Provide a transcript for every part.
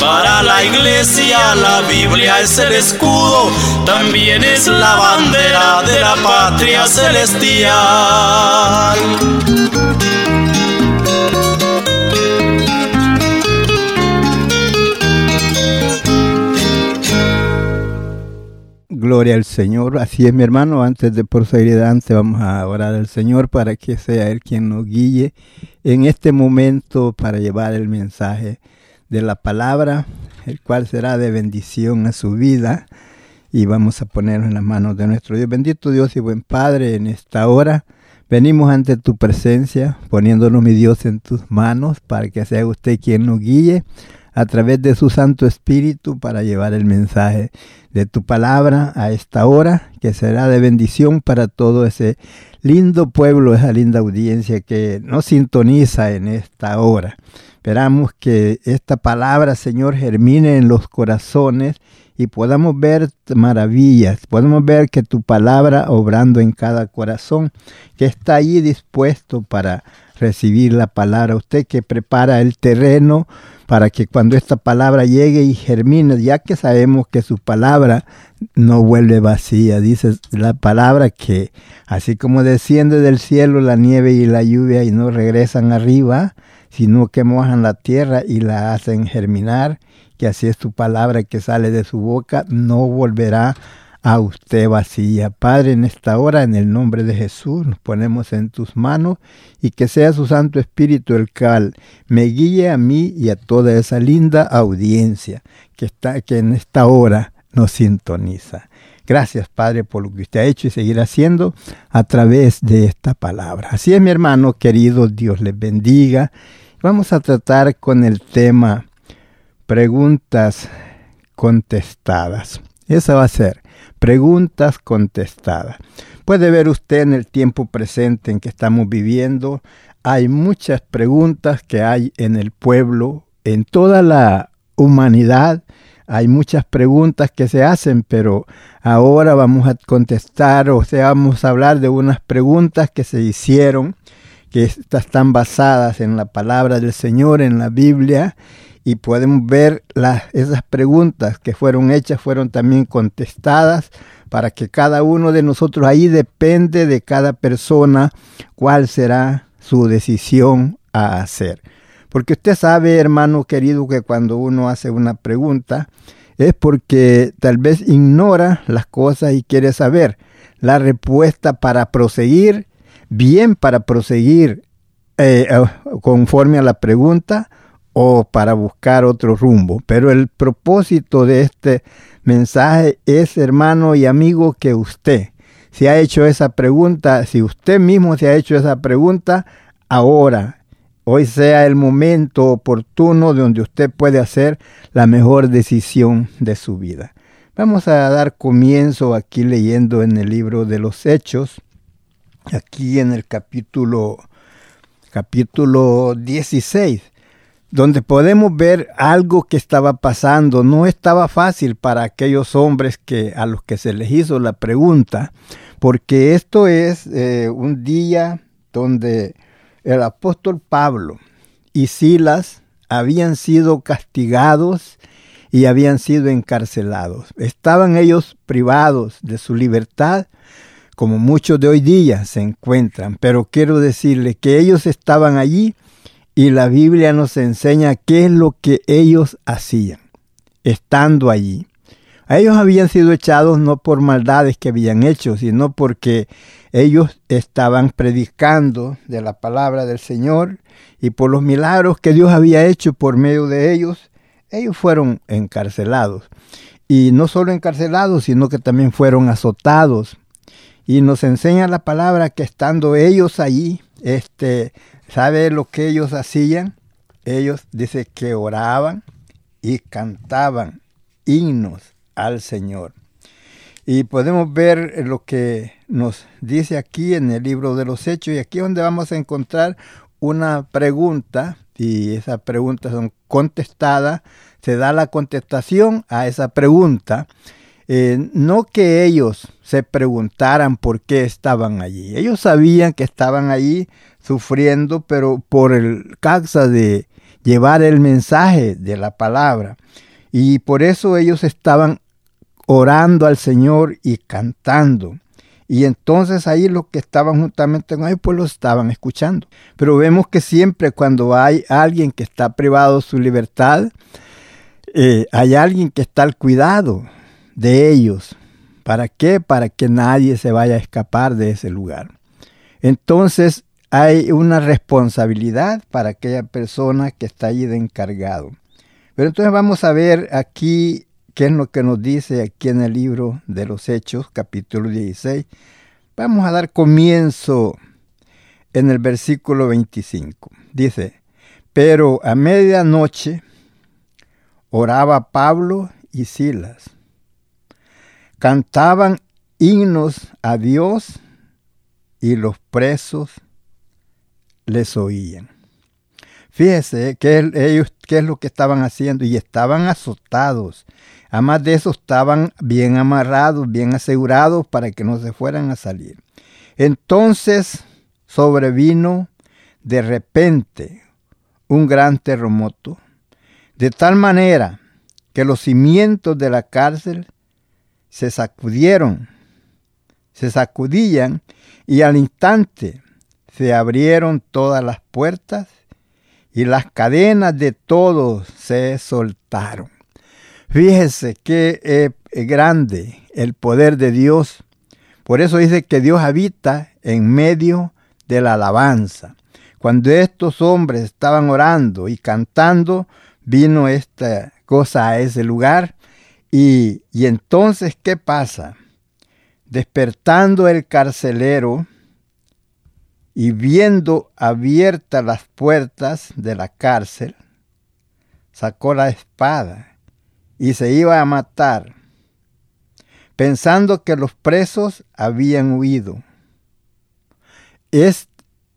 Para la iglesia la Biblia es el escudo, también es la bandera de la patria celestial. Gloria al Señor. Así es, mi hermano. Antes de proseguir adelante, vamos a orar al Señor para que sea Él quien nos guíe en este momento para llevar el mensaje de la palabra, el cual será de bendición a su vida. Y vamos a ponerlo en las manos de nuestro Dios. Bendito Dios y buen Padre, en esta hora venimos ante tu presencia, poniéndonos, mi Dios, en tus manos, para que sea usted quien nos guíe a través de su Santo Espíritu para llevar el mensaje de tu palabra a esta hora, que será de bendición para todo ese lindo pueblo, esa linda audiencia que nos sintoniza en esta hora. Esperamos que esta palabra, Señor, germine en los corazones y podamos ver maravillas, podemos ver que tu palabra obrando en cada corazón, que está allí dispuesto para recibir la palabra. Usted que prepara el terreno para que cuando esta palabra llegue y germine, ya que sabemos que su palabra no vuelve vacía, dice la palabra que así como desciende del cielo la nieve y la lluvia y no regresan arriba, sino que mojan la tierra y la hacen germinar, que así es tu palabra que sale de su boca, no volverá a usted vacía. Padre, en esta hora, en el nombre de Jesús, nos ponemos en tus manos y que sea su Santo Espíritu el cual me guíe a mí y a toda esa linda audiencia que, está, que en esta hora nos sintoniza. Gracias, Padre, por lo que usted ha hecho y seguirá haciendo a través de esta palabra. Así es, mi hermano querido, Dios les bendiga Vamos a tratar con el tema preguntas contestadas. Esa va a ser preguntas contestadas. Puede ver usted en el tiempo presente en que estamos viviendo, hay muchas preguntas que hay en el pueblo, en toda la humanidad, hay muchas preguntas que se hacen, pero ahora vamos a contestar, o sea, vamos a hablar de unas preguntas que se hicieron que están basadas en la palabra del Señor, en la Biblia, y podemos ver las, esas preguntas que fueron hechas, fueron también contestadas para que cada uno de nosotros, ahí depende de cada persona cuál será su decisión a hacer. Porque usted sabe, hermano querido, que cuando uno hace una pregunta es porque tal vez ignora las cosas y quiere saber la respuesta para proseguir bien para proseguir eh, eh, conforme a la pregunta o para buscar otro rumbo. Pero el propósito de este mensaje es, hermano y amigo, que usted se ha hecho esa pregunta, si usted mismo se ha hecho esa pregunta, ahora, hoy sea el momento oportuno donde usted puede hacer la mejor decisión de su vida. Vamos a dar comienzo aquí leyendo en el libro de los Hechos, aquí en el capítulo, capítulo 16, donde podemos ver algo que estaba pasando. No estaba fácil para aquellos hombres que, a los que se les hizo la pregunta, porque esto es eh, un día donde el apóstol Pablo y Silas habían sido castigados y habían sido encarcelados. Estaban ellos privados de su libertad, como muchos de hoy día se encuentran, pero quiero decirle que ellos estaban allí y la Biblia nos enseña qué es lo que ellos hacían, estando allí. Ellos habían sido echados no por maldades que habían hecho, sino porque ellos estaban predicando de la palabra del Señor y por los milagros que Dios había hecho por medio de ellos, ellos fueron encarcelados. Y no solo encarcelados, sino que también fueron azotados. Y nos enseña la palabra que estando ellos allí, este, ¿sabe lo que ellos hacían? Ellos dice que oraban y cantaban himnos al Señor. Y podemos ver lo que nos dice aquí en el libro de los Hechos y aquí es donde vamos a encontrar una pregunta y esa pregunta son contestadas, se da la contestación a esa pregunta. Eh, no que ellos se preguntaran por qué estaban allí. Ellos sabían que estaban allí sufriendo, pero por el causa de llevar el mensaje de la palabra. Y por eso ellos estaban orando al Señor y cantando. Y entonces ahí los que estaban juntamente con ellos, pues lo estaban escuchando. Pero vemos que siempre cuando hay alguien que está privado de su libertad, eh, hay alguien que está al cuidado de ellos. ¿Para qué? Para que nadie se vaya a escapar de ese lugar. Entonces hay una responsabilidad para aquella persona que está allí de encargado. Pero entonces vamos a ver aquí qué es lo que nos dice aquí en el libro de los Hechos, capítulo 16. Vamos a dar comienzo en el versículo 25. Dice, pero a medianoche oraba Pablo y Silas. Cantaban himnos a Dios y los presos les oían. Fíjese que ellos qué es lo que estaban haciendo y estaban azotados Además de eso, estaban bien amarrados, bien asegurados para que no se fueran a salir. Entonces sobrevino de repente un gran terremoto, de tal manera que los cimientos de la cárcel se sacudieron, se sacudían y al instante se abrieron todas las puertas y las cadenas de todos se soltaron. Fíjese qué eh, grande el poder de Dios. Por eso dice que Dios habita en medio de la alabanza. Cuando estos hombres estaban orando y cantando, vino esta cosa a ese lugar. Y, y entonces, ¿qué pasa? Despertando el carcelero y viendo abiertas las puertas de la cárcel, sacó la espada y se iba a matar, pensando que los presos habían huido. Es,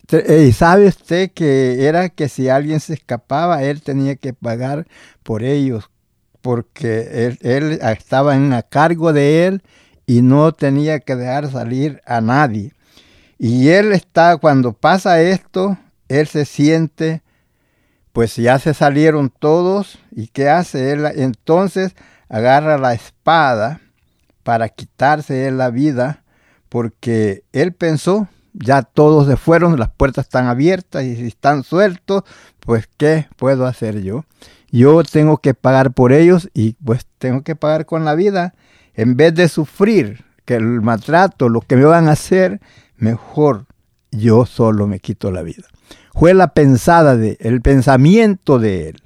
eh, ¿Sabe usted que era que si alguien se escapaba, él tenía que pagar por ellos, porque él, estaba en a cargo de él y no tenía que dejar salir a nadie. Y él está, cuando pasa esto, él se siente pues ya se salieron todos y ¿qué hace él? Entonces agarra la espada para quitarse él la vida porque él pensó, ya todos se fueron, las puertas están abiertas y si están sueltos, pues ¿qué puedo hacer yo? Yo tengo que pagar por ellos y pues tengo que pagar con la vida. En vez de sufrir que el maltrato, lo que me van a hacer, mejor yo solo me quito la vida fue la pensada de el pensamiento de él.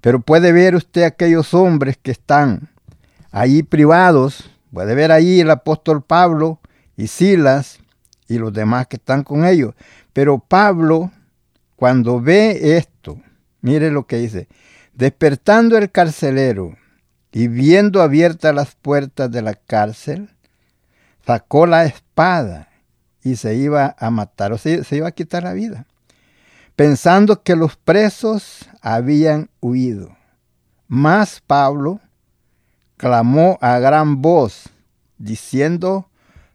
Pero puede ver usted aquellos hombres que están ahí privados, puede ver ahí el apóstol Pablo y Silas y los demás que están con ellos. Pero Pablo, cuando ve esto, mire lo que dice, despertando el carcelero y viendo abiertas las puertas de la cárcel, sacó la espada y se iba a matar, o sea, se iba a quitar la vida pensando que los presos habían huido. Mas Pablo clamó a gran voz, diciendo,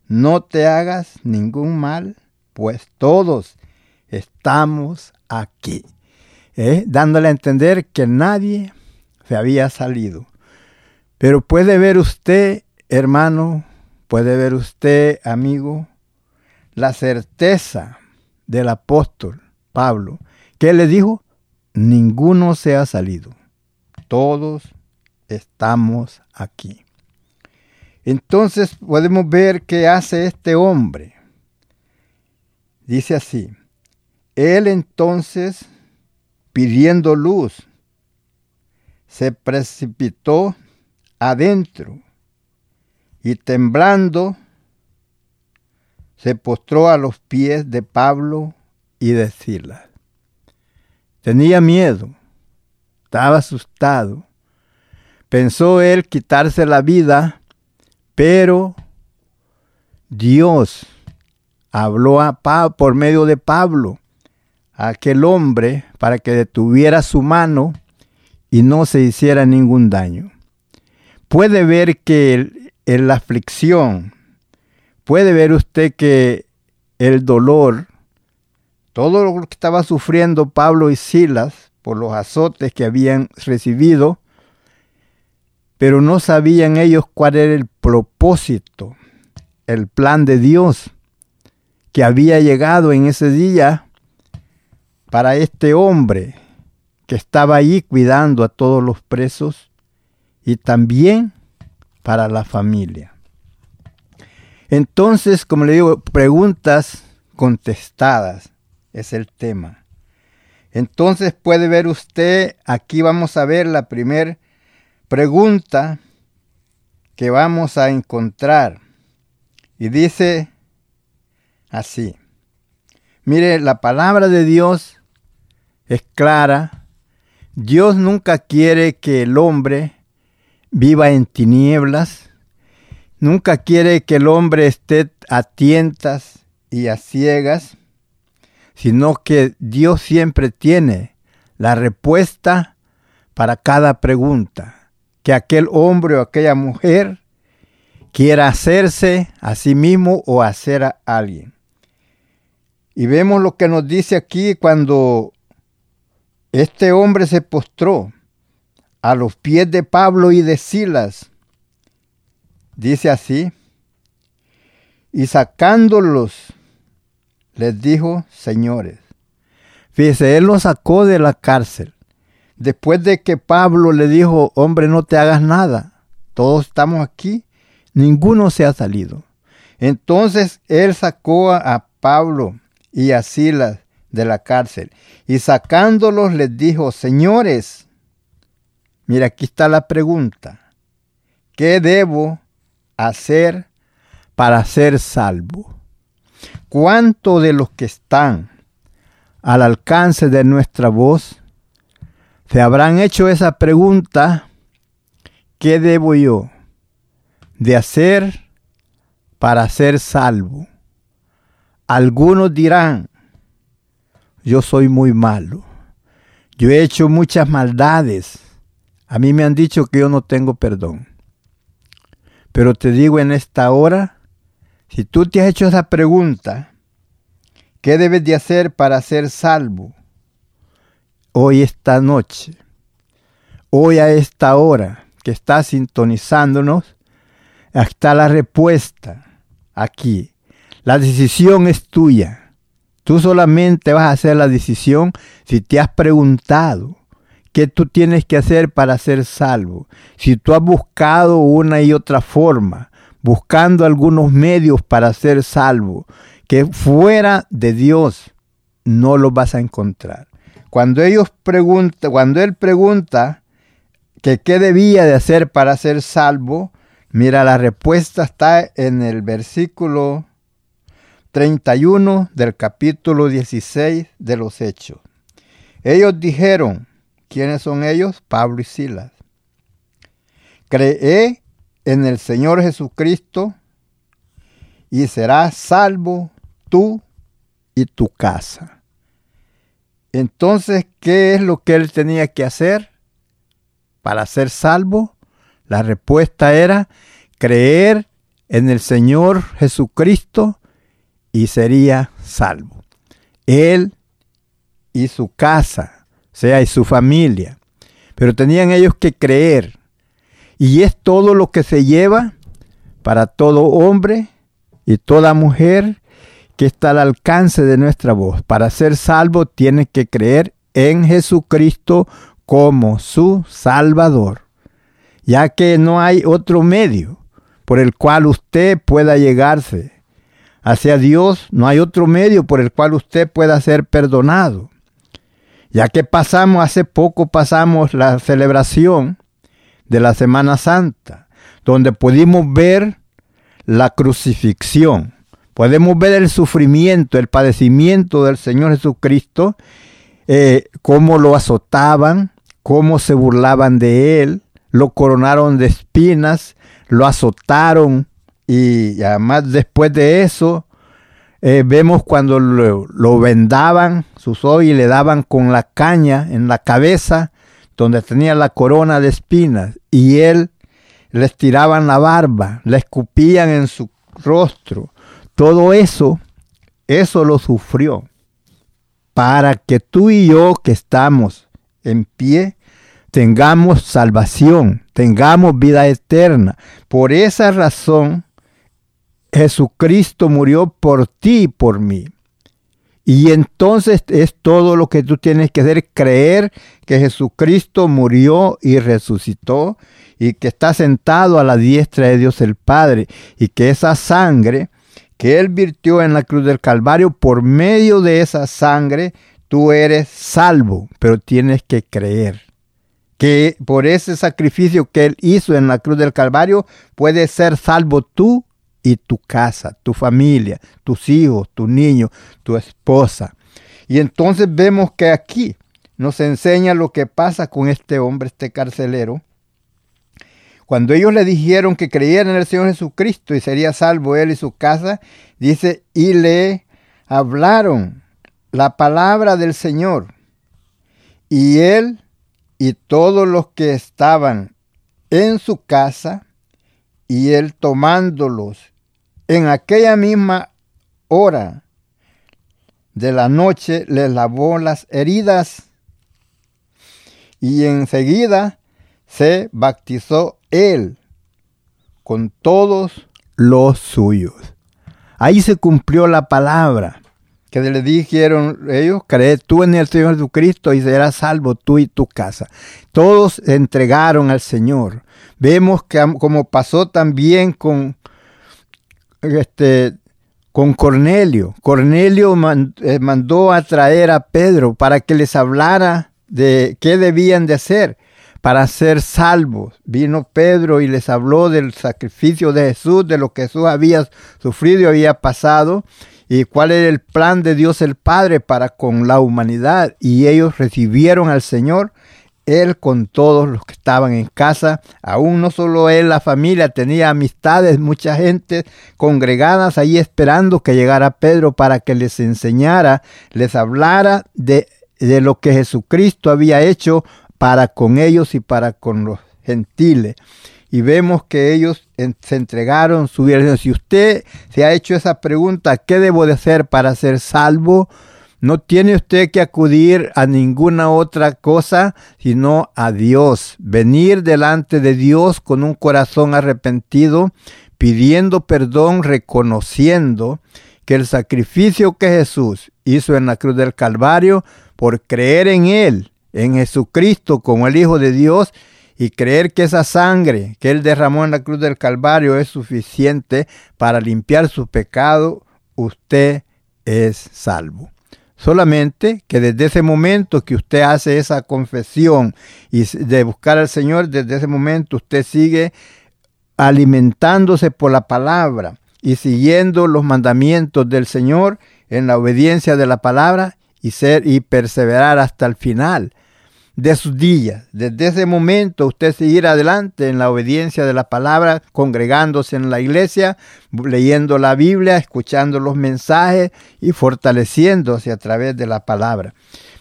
no te hagas ningún mal, pues todos estamos aquí. ¿Eh? Dándole a entender que nadie se había salido. Pero puede ver usted, hermano, puede ver usted, amigo, la certeza del apóstol Pablo, que le dijo, ninguno se ha salido, todos estamos aquí. Entonces podemos ver qué hace este hombre. Dice así, él entonces, pidiendo luz, se precipitó adentro y temblando se postró a los pies de Pablo y de Silas. Tenía miedo, estaba asustado. Pensó él quitarse la vida, pero Dios habló a por medio de Pablo a aquel hombre para que detuviera su mano y no se hiciera ningún daño. Puede ver que en la aflicción, puede ver usted que el dolor, todo lo que estaba sufriendo Pablo y Silas por los azotes que habían recibido, pero no sabían ellos cuál era el propósito, el plan de Dios que había llegado en ese día para este hombre que estaba ahí cuidando a todos los presos y también para la familia. Entonces, como le digo, preguntas contestadas es el tema. Entonces puede ver usted, aquí vamos a ver la primera pregunta que vamos a encontrar. Y dice así. Mire, la palabra de Dios es clara. Dios nunca quiere que el hombre viva en tinieblas. Nunca quiere que el hombre esté a tientas y a ciegas, sino que Dios siempre tiene la respuesta para cada pregunta que aquel hombre o aquella mujer quiera hacerse a sí mismo o hacer a alguien. Y vemos lo que nos dice aquí cuando este hombre se postró a los pies de Pablo y de Silas. Dice así, y sacándolos, les dijo, señores, fíjese, él los sacó de la cárcel. Después de que Pablo le dijo, hombre, no te hagas nada, todos estamos aquí, ninguno se ha salido. Entonces él sacó a Pablo y a Silas de la cárcel y sacándolos les dijo, señores, Mira, aquí está la pregunta. ¿Qué debo hacer para ser salvo? ¿Cuántos de los que están al alcance de nuestra voz se habrán hecho esa pregunta? ¿Qué debo yo de hacer para ser salvo? Algunos dirán, yo soy muy malo, yo he hecho muchas maldades, a mí me han dicho que yo no tengo perdón. Pero te digo en esta hora, si tú te has hecho esa pregunta, ¿qué debes de hacer para ser salvo? Hoy esta noche, hoy a esta hora que estás sintonizándonos, está la respuesta aquí. La decisión es tuya. Tú solamente vas a hacer la decisión si te has preguntado ¿Qué tú tienes que hacer para ser salvo? Si tú has buscado una y otra forma, buscando algunos medios para ser salvo, que fuera de Dios no lo vas a encontrar. Cuando ellos preguntan, cuando él pregunta que qué debía de hacer para ser salvo, mira la respuesta está en el versículo 31 del capítulo 16 de los Hechos. Ellos dijeron, ¿Quiénes son ellos? Pablo y Silas. Cree en el Señor Jesucristo y serás salvo tú y tu casa. Entonces, ¿qué es lo que él tenía que hacer para ser salvo? La respuesta era creer en el Señor Jesucristo y sería salvo. Él y su casa, o sea, y su familia. Pero tenían ellos que creer. Y es todo lo que se lleva para todo hombre y toda mujer que está al alcance de nuestra voz. Para ser salvo tiene que creer en Jesucristo como su Salvador, ya que no hay otro medio por el cual usted pueda llegarse hacia Dios, no hay otro medio por el cual usted pueda ser perdonado. Ya que pasamos, hace poco pasamos la celebración de la Semana Santa, donde pudimos ver la crucifixión, podemos ver el sufrimiento, el padecimiento del Señor Jesucristo, eh, cómo lo azotaban, cómo se burlaban de él, lo coronaron de espinas, lo azotaron y además después de eso eh, vemos cuando lo, vendaban sus ojos y le daban con la caña en la cabeza donde tenía la corona de espinas y él les tiraban la barba, le escupían en su rostro. Todo eso, eso lo sufrió para que tú y yo que estamos en pie tengamos salvación, tengamos vida eterna. Por esa razón, Jesucristo murió por ti y por mí. Y entonces es todo lo que tú tienes que hacer, creer que Jesucristo murió y resucitó y que está sentado a la diestra de Dios el Padre y que esa sangre que Él virtió en la cruz del Calvario, por medio de esa sangre tú eres salvo, pero tienes que creer que por ese sacrificio que Él hizo en la cruz del Calvario, puedes ser salvo tú y tu casa, tu familia, tus hijos, tu niño, tu esposa. Y entonces vemos que aquí nos enseña lo que pasa con este hombre, este carcelero. Cuando ellos le dijeron que creyeran en el Señor Jesucristo y sería salvo él y su casa, dice, y le hablaron la palabra del Señor. Y él y todos los que estaban en su casa, y él tomándolos en aquella misma hora de la noche le lavó las heridas y enseguida se bautizó él con todos los suyos. Ahí se cumplió la palabra que le dijeron ellos, cree tú en el Señor Jesucristo y serás salvo tú y tu casa. Todos entregaron al Señor. Vemos que como pasó también con este, con Cornelio. Cornelio eh, mandó a traer a Pedro para que les hablara de qué debían de hacer para ser salvos. Vino Pedro y les habló del sacrificio de Jesús, de lo que Jesús había sufrido y había pasado, y cuál era el plan de Dios el Padre para con la humanidad. Y ellos recibieron al Señor él con todos los que estaban en casa, aún no solo él, la familia, tenía amistades, mucha gente congregadas ahí esperando que llegara Pedro para que les enseñara, les hablara de, de lo que Jesucristo había hecho para con ellos y para con los gentiles. Y vemos que ellos se entregaron su vida. Si usted se ha hecho esa pregunta, ¿qué debo de hacer para ser salvo? No tiene usted que acudir a ninguna otra cosa sino a Dios. Venir delante de Dios con un corazón arrepentido, pidiendo perdón, reconociendo que el sacrificio que Jesús hizo en la cruz del Calvario por creer en Él, en Jesucristo como el Hijo de Dios, y creer que esa sangre que Él derramó en la cruz del Calvario es suficiente para limpiar su pecado, usted es salvo. Solamente que desde ese momento que usted hace esa confesión y de buscar al Señor, desde ese momento usted sigue alimentándose por la palabra y siguiendo los mandamientos del Señor en la obediencia de la palabra y ser y perseverar hasta el final de sus días. Desde ese momento usted seguir adelante en la obediencia de la palabra, congregándose en la iglesia, leyendo la Biblia, escuchando los mensajes y fortaleciéndose a través de la palabra.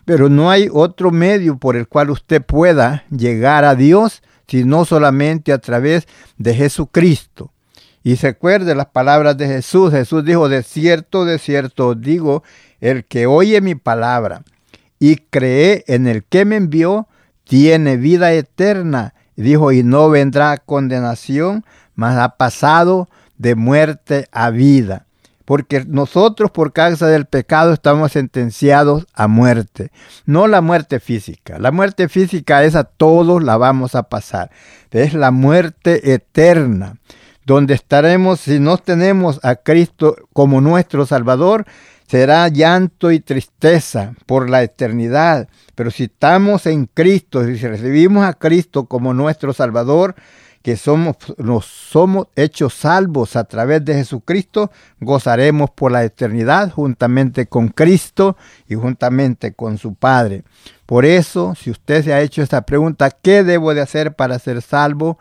Pero no hay otro medio por el cual usted pueda llegar a Dios, sino solamente a través de Jesucristo. Y se las palabras de Jesús. Jesús dijo, de cierto, de cierto digo, el que oye mi palabra y cree en el que me envió, tiene vida eterna. Dijo, y no vendrá condenación, mas ha pasado de muerte a vida. Porque nosotros por causa del pecado estamos sentenciados a muerte. No la muerte física. La muerte física esa todos la vamos a pasar. Es la muerte eterna donde estaremos si no tenemos a Cristo como nuestro Salvador, será llanto y tristeza por la eternidad. Pero si estamos en Cristo, si recibimos a Cristo como nuestro Salvador, que somos, nos somos hechos salvos a través de Jesucristo, gozaremos por la eternidad juntamente con Cristo y juntamente con su Padre. Por eso, si usted se ha hecho esta pregunta, ¿qué debo de hacer para ser salvo?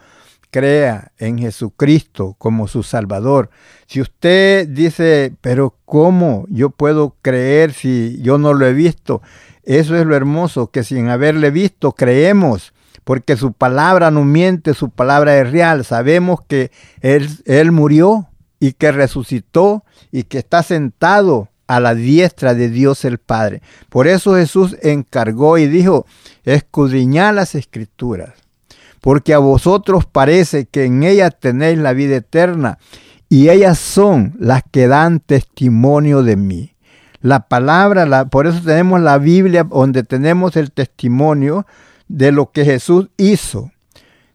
Crea en Jesucristo como su Salvador. Si usted dice, pero ¿cómo yo puedo creer si yo no lo he visto? Eso es lo hermoso, que sin haberle visto creemos, porque su palabra no miente, su palabra es real. Sabemos que Él, él murió y que resucitó y que está sentado a la diestra de Dios el Padre. Por eso Jesús encargó y dijo, escudriñad las escrituras porque a vosotros parece que en ellas tenéis la vida eterna, y ellas son las que dan testimonio de mí. La palabra, la, por eso tenemos la Biblia donde tenemos el testimonio de lo que Jesús hizo,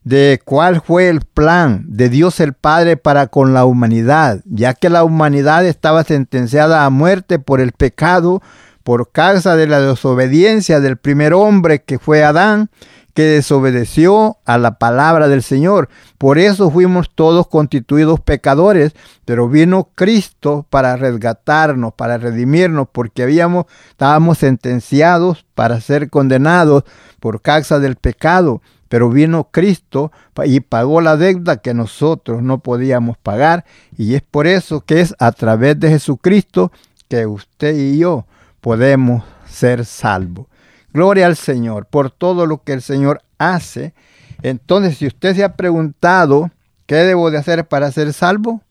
de cuál fue el plan de Dios el Padre para con la humanidad, ya que la humanidad estaba sentenciada a muerte por el pecado, por causa de la desobediencia del primer hombre que fue Adán, que desobedeció a la palabra del Señor. Por eso fuimos todos constituidos pecadores, pero vino Cristo para resgatarnos, para redimirnos, porque habíamos, estábamos sentenciados para ser condenados por causa del pecado. Pero vino Cristo y pagó la deuda que nosotros no podíamos pagar. Y es por eso que es a través de Jesucristo que usted y yo podemos ser salvos. Gloria al Señor por todo lo que el Señor hace. Entonces, si usted se ha preguntado, ¿qué debo de hacer para ser salvo?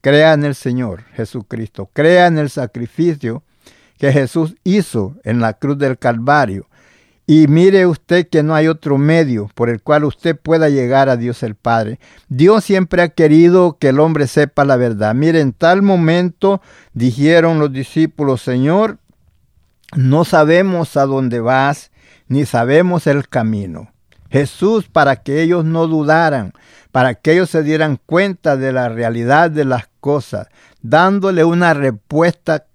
Crea en el Señor Jesucristo. Crea en el sacrificio que Jesús hizo en la cruz del Calvario. Y mire usted que no hay otro medio por el cual usted pueda llegar a Dios el Padre. Dios siempre ha querido que el hombre sepa la verdad. Mire, en tal momento dijeron los discípulos, Señor, no sabemos a dónde vas, ni sabemos el camino. Jesús, para que ellos no dudaran, para que ellos se dieran cuenta de la realidad de las cosas, dándole una respuesta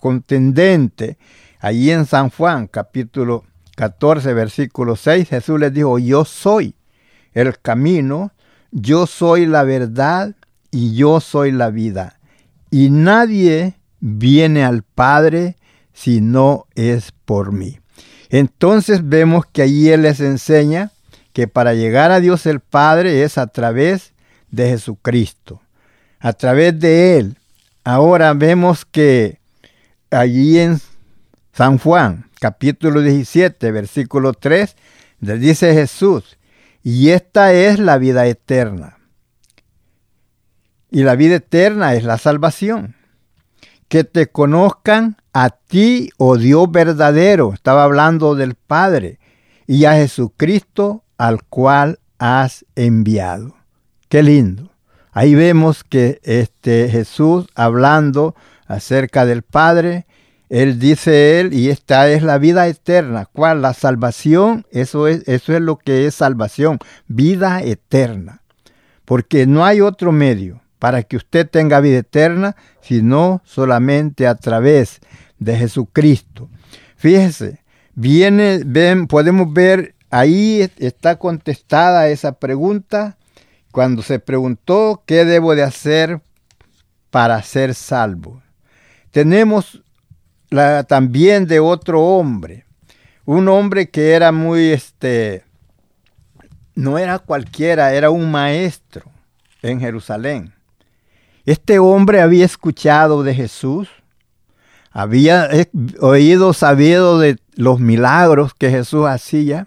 contendente. Allí en San Juan, capítulo 14, versículo 6, Jesús les dijo, yo soy el camino, yo soy la verdad y yo soy la vida. Y nadie viene al Padre si no es por mí. Entonces vemos que allí Él les enseña que para llegar a Dios el Padre es a través de Jesucristo, a través de Él. Ahora vemos que allí en San Juan, capítulo 17, versículo 3, le dice Jesús, y esta es la vida eterna. Y la vida eterna es la salvación. Que te conozcan a ti, oh Dios verdadero, estaba hablando del Padre, y a Jesucristo al cual has enviado. Qué lindo. Ahí vemos que este Jesús hablando acerca del Padre, él dice él, y esta es la vida eterna. ¿Cuál? La salvación, eso es, eso es lo que es salvación, vida eterna. Porque no hay otro medio para que usted tenga vida eterna, sino solamente a través de Jesucristo. Fíjese, viene, ven, podemos ver, ahí está contestada esa pregunta cuando se preguntó qué debo de hacer para ser salvo. Tenemos la, también de otro hombre, un hombre que era muy, este, no era cualquiera, era un maestro en Jerusalén. Este hombre había escuchado de Jesús, había oído, sabido de los milagros que Jesús hacía.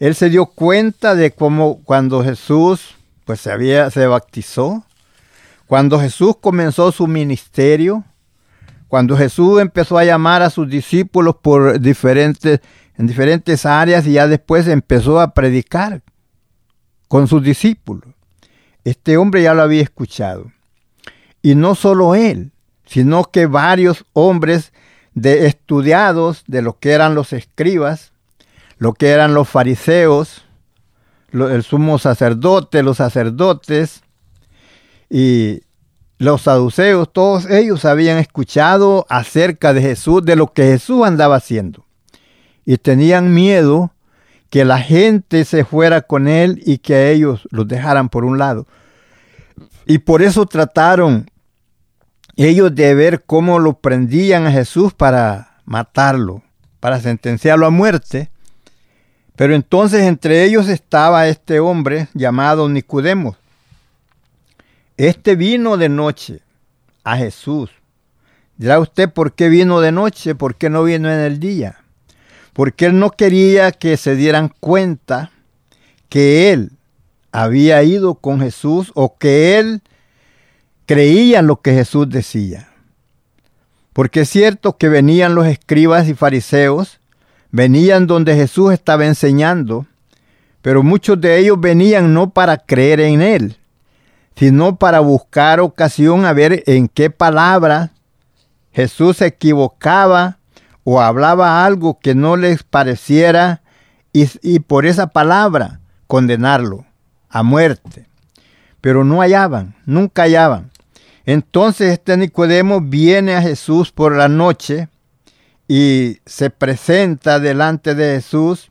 Él se dio cuenta de cómo cuando Jesús pues se había, se bautizó. Cuando Jesús comenzó su ministerio, cuando Jesús empezó a llamar a sus discípulos por diferentes, en diferentes áreas y ya después empezó a predicar con sus discípulos. Este hombre ya lo había escuchado. Y no solo él, sino que varios hombres de estudiados de lo que eran los escribas, lo que eran los fariseos, el sumo sacerdote, los sacerdotes y los saduceos, todos ellos habían escuchado acerca de Jesús, de lo que Jesús andaba haciendo. Y tenían miedo que la gente se fuera con él y que ellos los dejaran por un lado. Y por eso trataron ellos de ver cómo lo prendían a Jesús para matarlo, para sentenciarlo a muerte. Pero entonces entre ellos estaba este hombre llamado Nicodemo. Este vino de noche a Jesús. Dirá usted, ¿por qué vino de noche? ¿Por qué no vino en el día? Porque él no quería que se dieran cuenta que él había ido con Jesús o que él creía lo que Jesús decía. Porque es cierto que venían los escribas y fariseos venían donde Jesús estaba enseñando, pero muchos de ellos venían no para creer en Él, sino para buscar ocasión a ver en qué palabra Jesús se equivocaba o hablaba algo que no les pareciera y por esa palabra condenarlo a muerte. Pero no hallaban, nunca hallaban. Entonces este Nicodemo viene a Jesús por la noche y se presenta delante de Jesús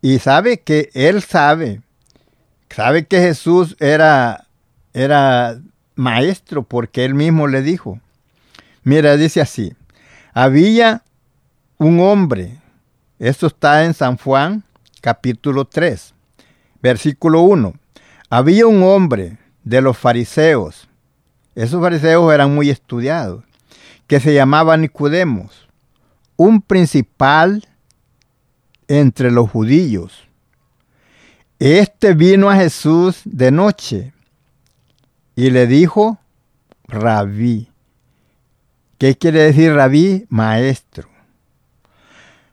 y sabe que él sabe, sabe que Jesús era, era maestro porque él mismo le dijo. Mira, dice así, había un hombre, esto está en San Juan capítulo 3, versículo 1, había un hombre de los fariseos, esos fariseos eran muy estudiados, que se llamaba Nicodemos un principal entre los judíos. Este vino a Jesús de noche y le dijo, rabí. ¿Qué quiere decir rabí? Maestro.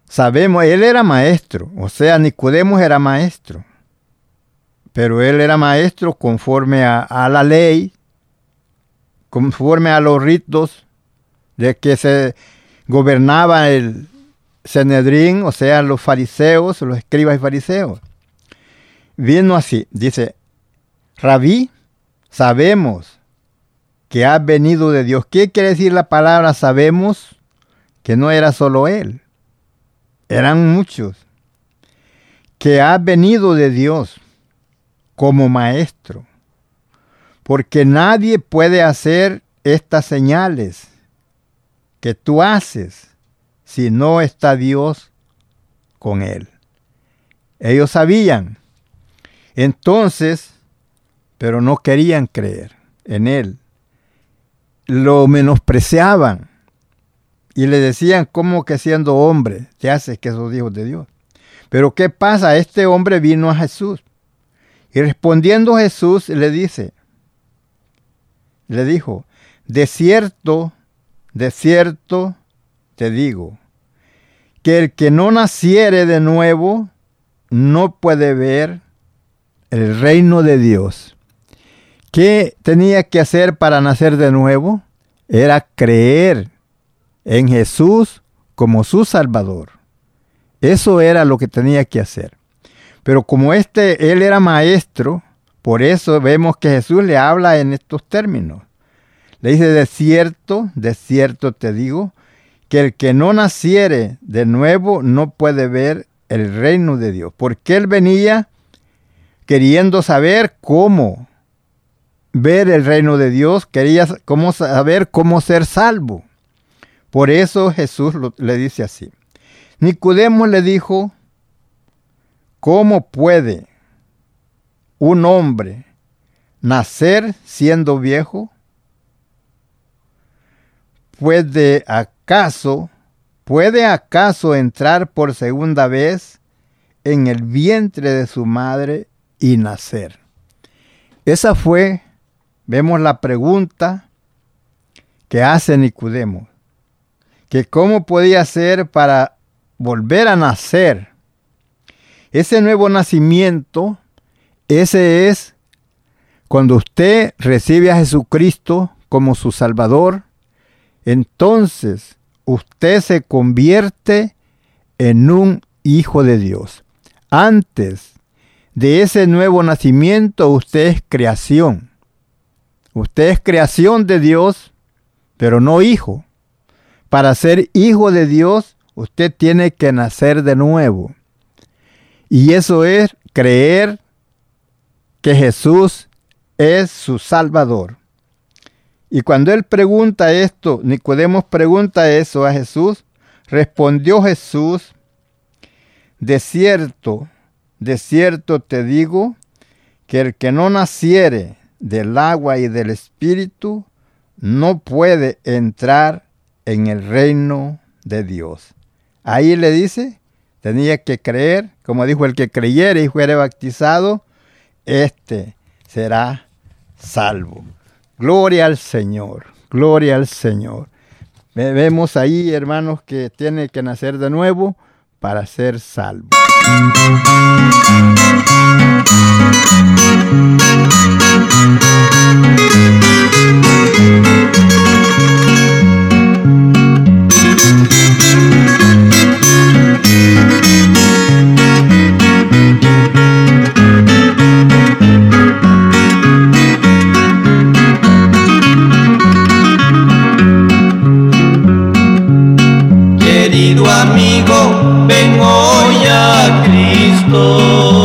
Sabemos, él era maestro, o sea, Nicodemos era maestro, pero él era maestro conforme a, a la ley, conforme a los ritos de que se gobernaba el Senedrín, o sea, los fariseos, los escribas y fariseos. Vino así, dice, Rabí, sabemos que ha venido de Dios. ¿Qué quiere decir la palabra sabemos? Que no era solo él, eran muchos. Que ha venido de Dios como maestro. Porque nadie puede hacer estas señales que tú haces si no está Dios con él. Ellos sabían. Entonces, pero no querían creer en él. Lo menospreciaban y le decían, ¿cómo que siendo hombre te haces que sos hijos de Dios? Pero ¿qué pasa? Este hombre vino a Jesús. Y respondiendo Jesús le dice, le dijo, de cierto, de cierto te digo, que el que no naciere de nuevo no puede ver el reino de Dios. ¿Qué tenía que hacer para nacer de nuevo? Era creer en Jesús como su Salvador. Eso era lo que tenía que hacer. Pero como este, él era maestro, por eso vemos que Jesús le habla en estos términos. Le dice, de cierto, de cierto te digo, que el que no naciere de nuevo no puede ver el reino de Dios. Porque él venía queriendo saber cómo ver el reino de Dios, quería cómo saber cómo ser salvo. Por eso Jesús le dice así. Nicodemo le dijo, ¿cómo puede un hombre nacer siendo viejo? ¿Puede acaso, puede acaso entrar por segunda vez en el vientre de su madre y nacer? Esa fue, vemos la pregunta que hace Nicodemo, que cómo podía ser para volver a nacer. Ese nuevo nacimiento, ese es cuando usted recibe a Jesucristo como su Salvador, entonces usted se convierte en un hijo de Dios. Antes de ese nuevo nacimiento, usted es creación. Usted es creación de Dios, pero no hijo. Para ser hijo de Dios, usted tiene que nacer de nuevo. Y eso es creer que Jesús es su Salvador. Y cuando él pregunta esto, Nicodemos pregunta eso a Jesús, respondió Jesús, de cierto, de cierto te digo, que el que no naciere del agua y del espíritu, no puede entrar en el reino de Dios. Ahí le dice, tenía que creer, como dijo el que creyere y fuere bautizado, este será salvo. Gloria al Señor, gloria al Señor. Vemos ahí, hermanos, que tiene que nacer de nuevo para ser salvo. Senhor.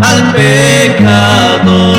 Señor,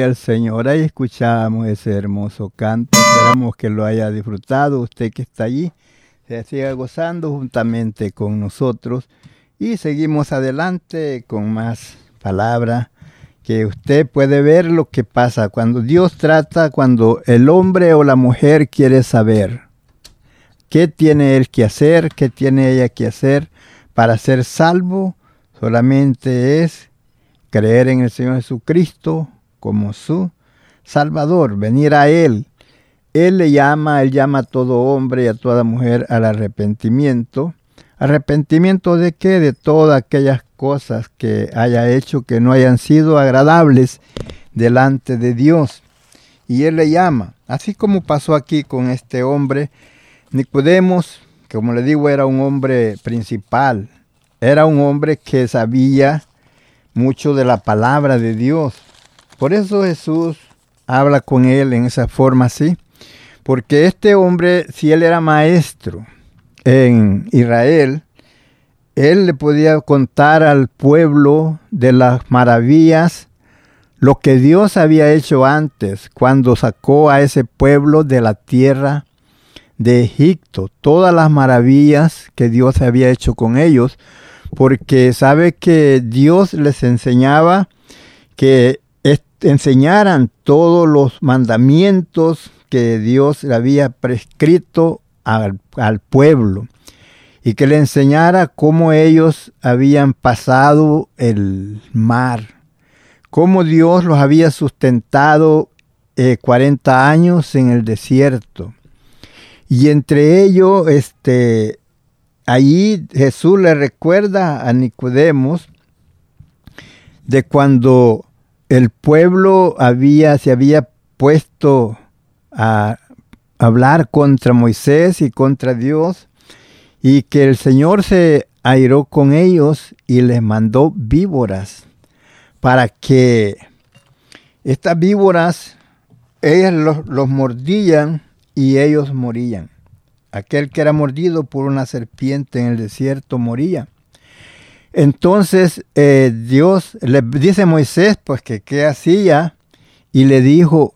al Señor. Ahí escuchamos ese hermoso canto. Esperamos que lo haya disfrutado. Usted que está allí, se siga gozando juntamente con nosotros. Y seguimos adelante con más palabras que usted puede ver lo que pasa cuando Dios trata, cuando el hombre o la mujer quiere saber qué tiene él que hacer, qué tiene ella que hacer para ser salvo solamente es creer en el Señor Jesucristo como su Salvador, venir a Él. Él le llama, Él llama a todo hombre y a toda mujer al arrepentimiento. ¿Arrepentimiento de qué? De todas aquellas cosas que haya hecho que no hayan sido agradables delante de Dios. Y Él le llama, así como pasó aquí con este hombre, Nicodemos, como le digo, era un hombre principal, era un hombre que sabía mucho de la palabra de Dios. Por eso Jesús habla con él en esa forma así. Porque este hombre, si él era maestro en Israel, él le podía contar al pueblo de las maravillas, lo que Dios había hecho antes, cuando sacó a ese pueblo de la tierra de Egipto, todas las maravillas que Dios había hecho con ellos, porque sabe que Dios les enseñaba que enseñaran todos los mandamientos que Dios le había prescrito al, pueblo y que le enseñara cómo ellos habían pasado el mar, cómo Dios los había sustentado eh, 40 años en el desierto. Y entre ellos, este, allí Jesús le recuerda a Nicodemos de cuando el pueblo había, se había puesto a hablar contra Moisés y contra Dios y que el Señor se airó con ellos y les mandó víboras para que estas víboras ellas los, los mordían y ellos morían. Aquel que era mordido por una serpiente en el desierto moría. Entonces eh, Dios le dice a Moisés, pues que qué hacía, y le dijo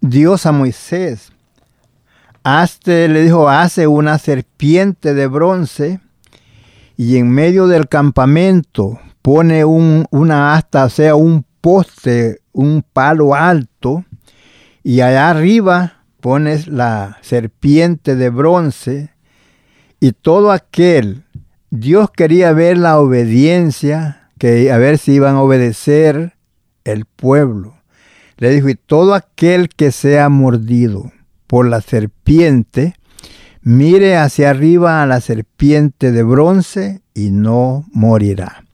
Dios a Moisés, hazte, le dijo, hace una serpiente de bronce y en medio del campamento pone un, una asta, o sea, un poste, un palo alto, y allá arriba pones la serpiente de bronce, y todo aquel Dios quería ver la obediencia, que a ver si iban a obedecer el pueblo. Le dijo, y todo aquel que sea mordido por la serpiente, mire hacia arriba a la serpiente de bronce y no morirá.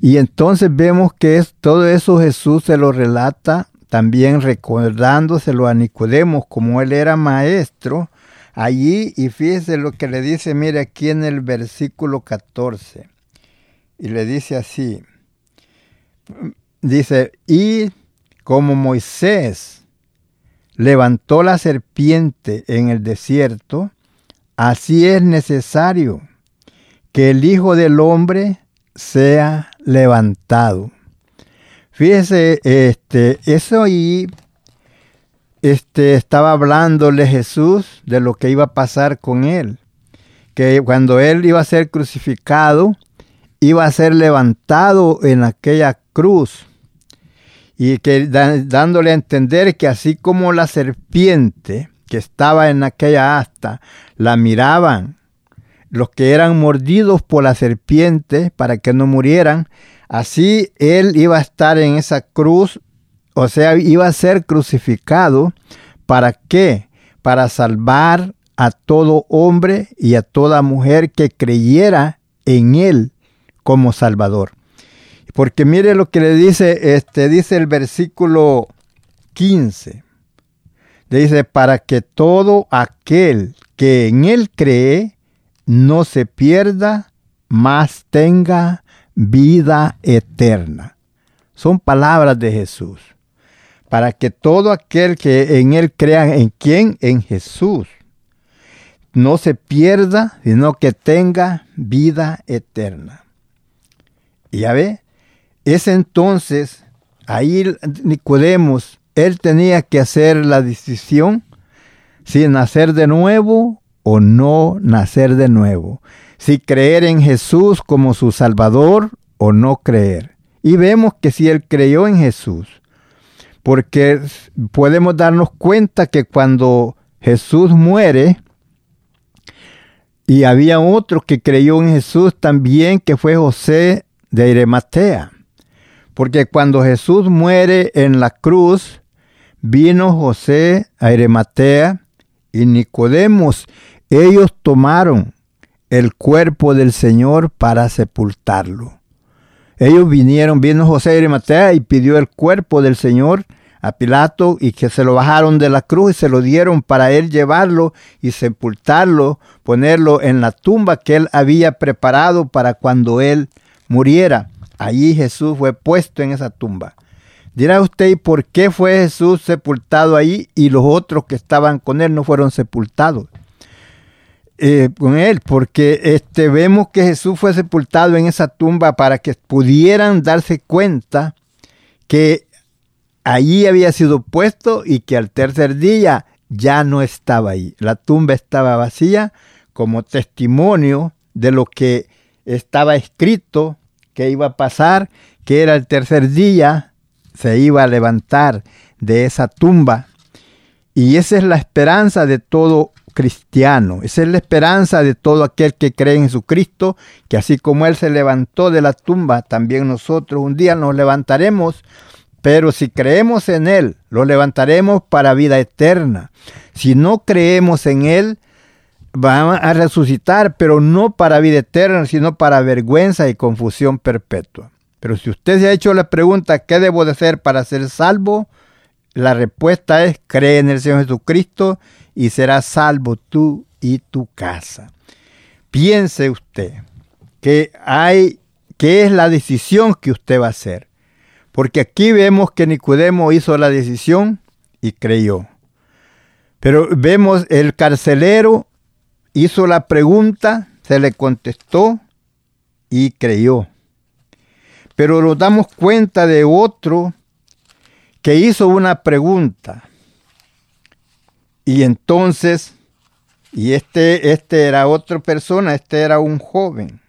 Y entonces vemos que es, todo eso Jesús se lo relata también recordándoselo a Nicodemos como él era maestro allí y fíjese lo que le dice, mire aquí en el versículo 14. Y le dice así, dice, y como Moisés levantó la serpiente en el desierto, así es necesario que el Hijo del Hombre sea levantado. Fíjese, este, eso y este, estaba hablándole Jesús de lo que iba a pasar con él, que cuando él iba a ser crucificado, iba a ser levantado en aquella cruz. Y que dándole a entender que así como la serpiente que estaba en aquella asta la miraban los que eran mordidos por la serpiente para que no murieran, así él iba a estar en esa cruz o sea, iba a ser crucificado. ¿Para qué? Para salvar a todo hombre y a toda mujer que creyera en él como Salvador. Porque mire lo que le dice, este, dice el versículo 15. Le dice, para que todo aquel que en él cree no se pierda, mas tenga vida eterna. Son palabras de Jesús para que todo aquel que en él crea, ¿en quién? En Jesús, no se pierda, sino que tenga vida eterna. Y ya ve, es entonces, ahí Nicodemos, él tenía que hacer la decisión si nacer de nuevo o no nacer de nuevo, si creer en Jesús como su Salvador o no creer. Y vemos que si él creyó en Jesús, porque podemos darnos cuenta que cuando Jesús muere, Y había otro que creyó en Jesús también, que fue José de Arimatea. Porque cuando Jesús muere en la cruz, vino José a Arimatea y Nicodemos. Ellos tomaron el cuerpo del Señor para sepultarlo. Ellos vinieron, vino José de Arimatea y pidió el cuerpo del Señor a Pilato y que se lo bajaron de la cruz y se lo dieron para él llevarlo y sepultarlo, ponerlo en la tumba que él había preparado para cuando él muriera. Allí Jesús fue puesto en esa tumba. Dirá usted, ¿por qué fue Jesús sepultado ahí y los otros que estaban con él no fueron sepultados? Eh, con él, porque este, vemos que Jesús fue sepultado en esa tumba para que pudieran darse cuenta que allí había sido puesto y que al tercer día ya no estaba ahí. La tumba estaba vacía como testimonio de lo que estaba escrito que iba a pasar, que era el tercer día, se iba a levantar de esa tumba. Y esa es la esperanza de todo cristiano. Esa es la esperanza de todo aquel que cree en Jesucristo, que así como Él se levantó de la tumba, también nosotros un día nos levantaremos pero si creemos en Él, lo levantaremos para vida eterna. Si no creemos en Él, vamos a resucitar, pero no para vida eterna, sino para vergüenza y confusión perpetua. Pero si usted se ha hecho la pregunta, ¿qué debo de hacer para ser salvo? La respuesta es, cree en el Señor Jesucristo y serás salvo tú y tu casa. Piense usted que hay, qué es la decisión que usted va a hacer. Porque aquí vemos que Nicodemo hizo la decisión y creyó. Pero vemos el carcelero hizo la pregunta, se le contestó y creyó. Pero nos damos cuenta de otro que hizo una pregunta. Y entonces, y este, este era otra persona, este era un joven.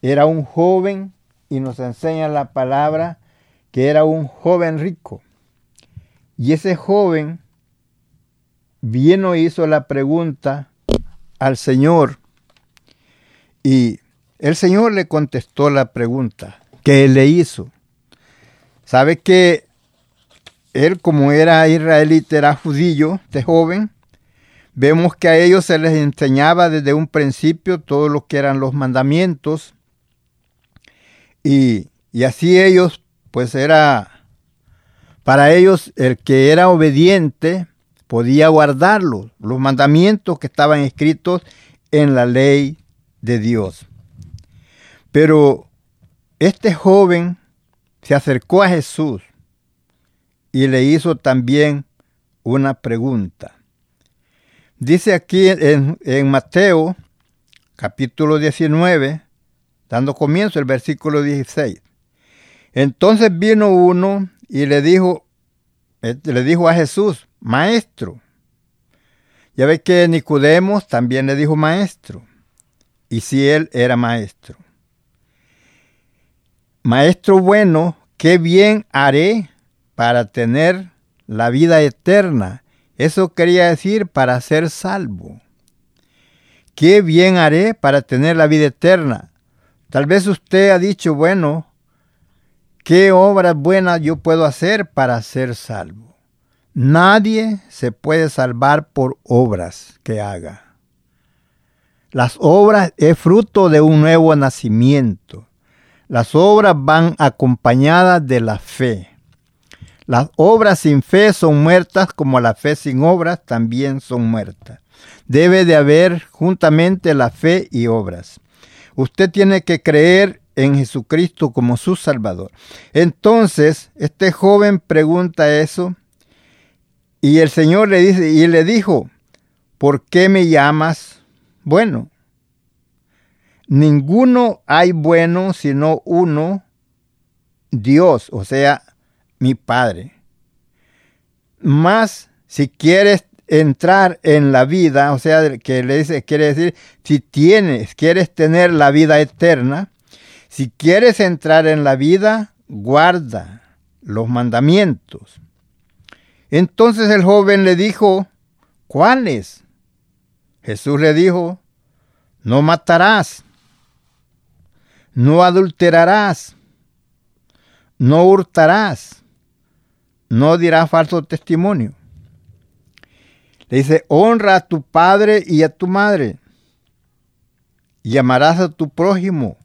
Era un joven y nos enseña la palabra que era un joven rico. Y ese joven vino y hizo la pregunta al Señor y el Señor le contestó la pregunta que le hizo. ¿Sabe que él como era israelita, era judío, este joven? Vemos que a ellos se les enseñaba desde un principio todo lo que eran los mandamientos y, y así ellos pues era para ellos el que era obediente podía guardarlos, los mandamientos que estaban escritos en la ley de Dios. Pero este joven se acercó a Jesús y le hizo también una pregunta. Dice aquí en, en, Mateo capítulo 19, dando comienzo el versículo 16. Entonces vino uno y le dijo, eh, le dijo a Jesús, maestro. Ya ve que Nicodemos también le dijo maestro. Y si él era maestro. Maestro bueno, qué bien haré para tener la vida eterna. Eso quería decir para ser salvo. Qué bien haré para tener la vida eterna. Tal vez usted ha dicho, bueno, ¿Qué obras buenas yo puedo hacer para ser salvo? Nadie se puede salvar por obras que haga. Las obras es fruto de un nuevo nacimiento. Las obras van acompañadas de la fe. Las obras sin fe son muertas como la fe sin obras también son muertas. Debe de haber juntamente la fe y obras. Usted tiene que creer en Jesucristo como su Salvador. Entonces, este joven pregunta eso y el Señor le dice y le dijo, ¿por qué me llamas bueno? Ninguno hay bueno sino uno, Dios, o sea, mi Padre. Más si quieres entrar en la vida, o sea, que le dice, quiere decir, si tienes, quieres tener la vida eterna, si quieres entrar en la vida, guarda los mandamientos. Entonces el joven le dijo, ¿cuáles? Jesús le dijo, no matarás, no adulterarás, no hurtarás, no dirás falso testimonio. Le dice, honra a tu padre y a tu madre y amarás a tu prójimo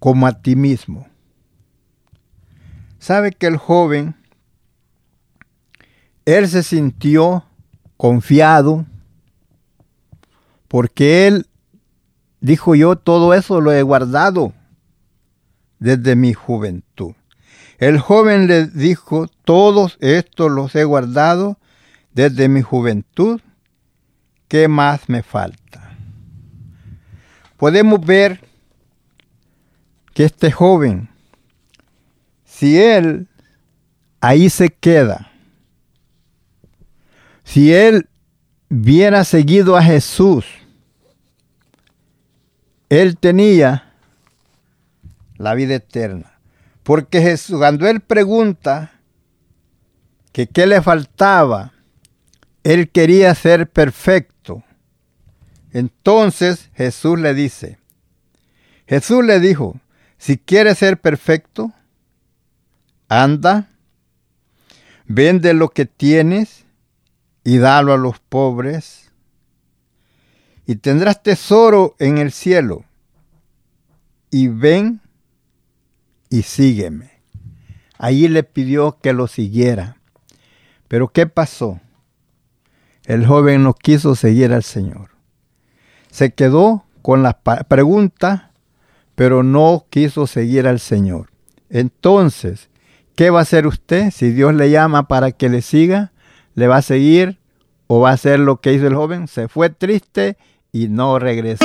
como a ti mismo. Sabe que el joven, él se sintió confiado porque él dijo yo todo eso lo he guardado desde mi juventud. El joven le dijo, todos estos los he guardado desde mi juventud. ¿Qué más me falta? Podemos ver que este joven, si él ahí se queda, si él hubiera seguido a Jesús, él tenía la vida eterna. Porque Jesús, cuando él pregunta que qué le faltaba, él quería ser perfecto. Entonces Jesús le dice, Jesús le dijo, si quieres ser perfecto, anda, vende lo que tienes y dalo a los pobres, y tendrás tesoro en el cielo. Y ven y sígueme. Allí le pidió que lo siguiera. Pero ¿qué pasó? El joven no quiso seguir al Señor. Se quedó con la pregunta, pero no quiso seguir al Señor. Entonces, ¿qué va a hacer usted si Dios le llama para que le siga? ¿Le va a seguir o va a hacer lo que hizo el joven? Se fue triste y no regresó.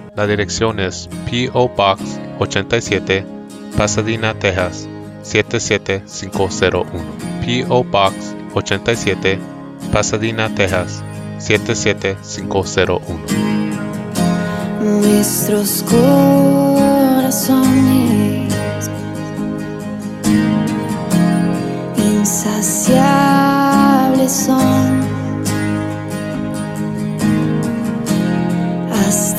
la dirección es P.O. Box 87, Pasadena, Texas 77501. P.O. Box 87, Pasadena, Texas 77501. Nuestros corazones